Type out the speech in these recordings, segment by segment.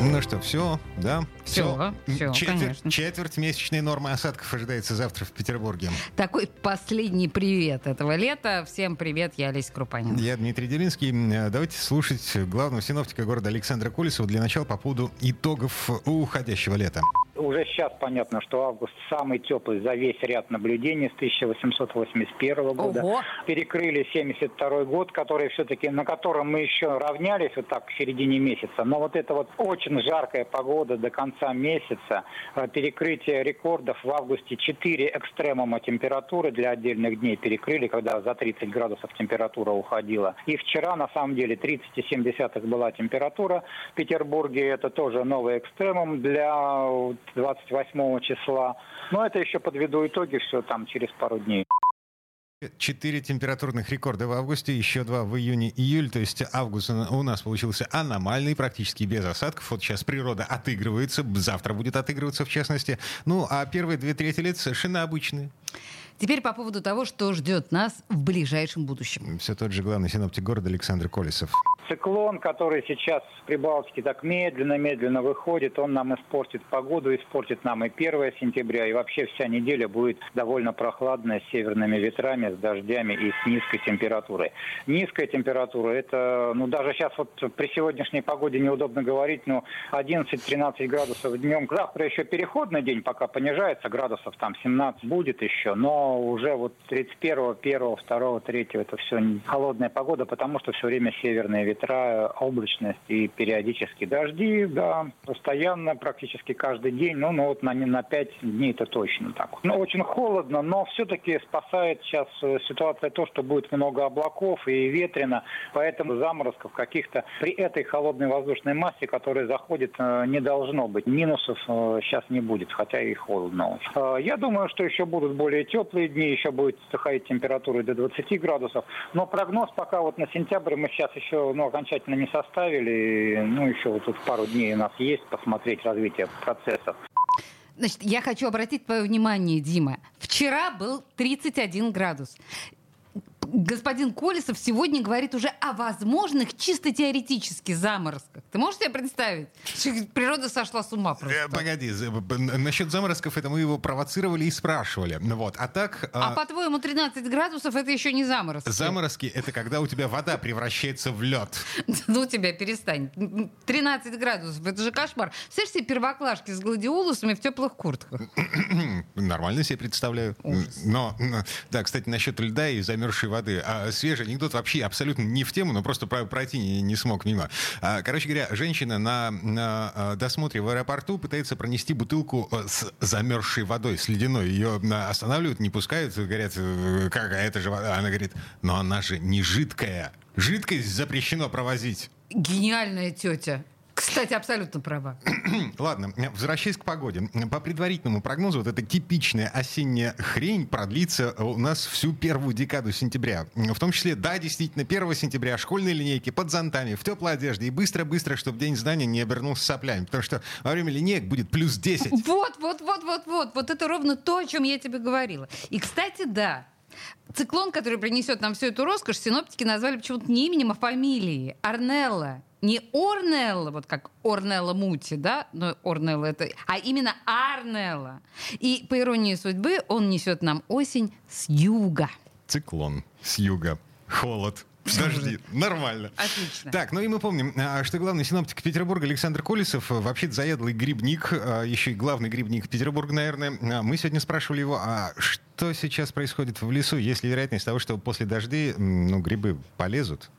Ну что, все, да? Всё, всё, четверть, конечно. четверть месячной нормы осадков ожидается завтра в Петербурге. Такой последний привет этого лета. Всем привет, я Олеся Крупанина. Я Дмитрий Делинский. Э, Давайте слушать главного синоптика города Александра Колесова для начала по поводу итогов уходящего лета. Уже сейчас понятно, что август самый теплый за весь ряд наблюдений с 1881 года. Ого! Перекрыли 72 год, который все-таки, на котором мы еще равнялись вот так в середине месяца. Но вот эта вот очень жаркая погода до конца месяца, э, перекрытие рекордов в августе 4 экстремума температуры для отдельных дней перекрыли, когда за 30 градусов температура уходила. И вчера, на самом деле, 30,7 была температура в Петербурге. Это тоже новый экстремум для 28 числа. Но это еще подведу итоги, все там через пару дней. Четыре температурных рекорда в августе, еще два в июне-июль. То есть август у нас получился аномальный, практически без осадков. Вот сейчас природа отыгрывается, завтра будет отыгрываться в частности. Ну, а первые две трети лет совершенно обычные. Теперь по поводу того, что ждет нас в ближайшем будущем. Все тот же главный синоптик города Александр Колесов. Циклон, который сейчас в Прибалтике так медленно-медленно выходит, он нам испортит погоду, испортит нам и 1 сентября, и вообще вся неделя будет довольно прохладная с северными ветрами, с дождями и с низкой температурой. Низкая температура, это, ну даже сейчас вот при сегодняшней погоде неудобно говорить, но 11-13 градусов днем. Завтра еще переходный день, пока понижается, градусов там 17 будет еще, но уже вот 31, 1, 2, 3 это все холодная погода, потому что все время северные ветра, облачность и периодически дожди, да, постоянно, практически каждый день, ну, ну вот на, на 5 дней это точно так. Ну, очень холодно, но все-таки спасает сейчас э, ситуация то, что будет много облаков и ветрено, поэтому заморозков каких-то при этой холодной воздушной массе, которая заходит, э, не должно быть. Минусов сейчас не будет, хотя и холодно. Я думаю, что еще будут более теплые дни, еще будет доходить температура до 20 градусов, но прогноз пока вот на сентябрь мы сейчас еще ну, окончательно не составили. Ну, еще вот тут пару дней у нас есть посмотреть развитие процессов. Значит, я хочу обратить твое внимание, Дима. Вчера был 31 градус господин Колесов сегодня говорит уже о возможных чисто теоретических заморозках. Ты можешь себе представить? Природа сошла с ума просто. Э, погоди, насчет заморозков это мы его провоцировали и спрашивали. Вот. А так... А, а по-твоему 13 градусов это еще не заморозки? Заморозки это когда у тебя вода превращается в лед. Ну тебя перестань. 13 градусов, это же кошмар. Представляешь себе первоклашки с гладиолусами в теплых куртках? Нормально себе представляю. Но, да, кстати, насчет льда и замерзшей воды. А свежий анекдот вообще абсолютно не в тему, но просто пройти не, не смог мимо. А, короче говоря, женщина на, на а, досмотре в аэропорту пытается пронести бутылку э, с замерзшей водой, с ледяной. Ее останавливают, не пускают, говорят, «Э, как, а это же вода. Она говорит, но она же не жидкая. Жидкость запрещено провозить. Гениальная тетя. Кстати, абсолютно права. Ладно, возвращаясь к погоде. По предварительному прогнозу, вот эта типичная осенняя хрень продлится у нас всю первую декаду сентября. В том числе, да, действительно, 1 сентября школьные линейки под зонтами, в теплой одежде и быстро-быстро, чтобы День знания не обернулся соплями. Потому что во время линеек будет плюс 10. Вот, вот, вот, вот, вот. Вот это ровно то, о чем я тебе говорила. И, кстати, да, Циклон, который принесет нам всю эту роскошь, синоптики назвали почему-то не именем, а фамилией. Арнелла не Орнелла, вот как Орнелла Мути, да, но Орнелла это, а именно Арнелла. И по иронии судьбы он несет нам осень с юга. Циклон с юга. Холод. Дожди. Нормально. Отлично. Так, ну и мы помним, а, что главный синоптик Петербурга Александр Колесов, вообще заядлый грибник, а, еще и главный грибник Петербурга, наверное. А, мы сегодня спрашивали его, а что сейчас происходит в лесу? Есть ли вероятность того, что после дождей ну, грибы полезут?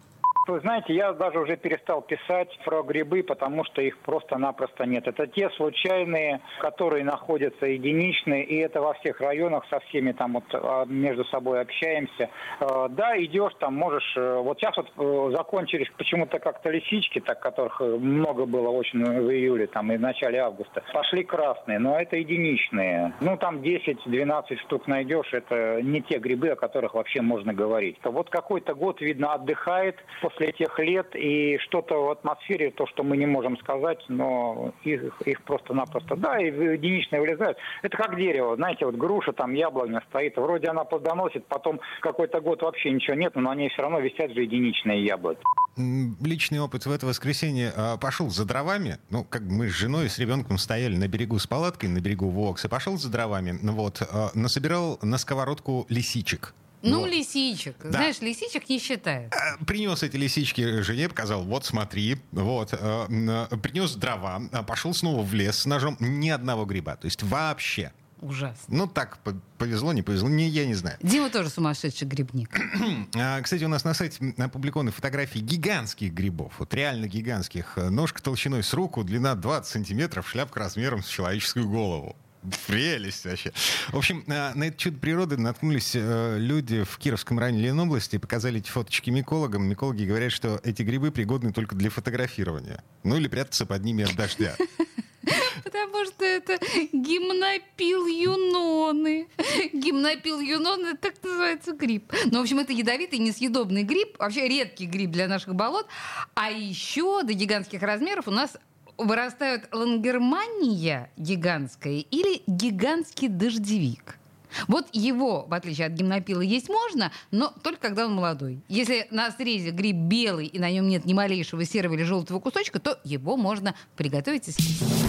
Вы знаете, я даже уже перестал писать про грибы, потому что их просто-напросто нет. Это те случайные, которые находятся единичные, и это во всех районах со всеми там вот а, между собой общаемся. Э, да, идешь там, можешь... Э, вот сейчас вот э, закончились почему-то как-то лисички, так которых много было очень в июле там и в начале августа. Пошли красные, но это единичные. Ну, там 10-12 штук найдешь, это не те грибы, о которых вообще можно говорить. Вот какой-то год, видно, отдыхает после этих лет, и что-то в атмосфере, то, что мы не можем сказать, но их, их просто-напросто, да, и единичные вылезают. Это как дерево, знаете, вот груша, там яблоня стоит, вроде она плодоносит, потом какой-то год вообще ничего нет, но на ней все равно висят же единичные яблоки. Личный опыт в это воскресенье а, пошел за дровами. Ну, как мы с женой и с ребенком стояли на берегу с палаткой, на берегу Вокса, пошел за дровами, ну вот, а, насобирал на сковородку лисичек. Ну, вот. лисичек. Да. Знаешь, лисичек не считают. А, принес эти лисички жене, показал, вот смотри, вот. Принес дрова, пошел снова в лес с ножом. Ни одного гриба. То есть вообще. Ужасно. Ну, так повезло, не повезло, не, я не знаю. Дима тоже сумасшедший грибник. А, кстати, у нас на сайте опубликованы фотографии гигантских грибов. Вот реально гигантских. Ножка толщиной с руку, длина 20 сантиметров, шляпка размером с человеческую голову. Прелесть вообще. В общем, а, на это чудо природы наткнулись э, люди в Кировском районе Ленобласти, показали эти фоточки микологам. Микологи говорят, что эти грибы пригодны только для фотографирования. Ну или прятаться под ними от дождя. Потому что это гимнопил юноны. Гимнопил юноны, так называется гриб. Ну, в общем, это ядовитый, несъедобный гриб. Вообще редкий гриб для наших болот. А еще до гигантских размеров у нас вырастают лангермания гигантская или гигантский дождевик. Вот его, в отличие от гимнопила, есть можно, но только когда он молодой. Если на срезе гриб белый и на нем нет ни малейшего серого или желтого кусочка, то его можно приготовить и съесть.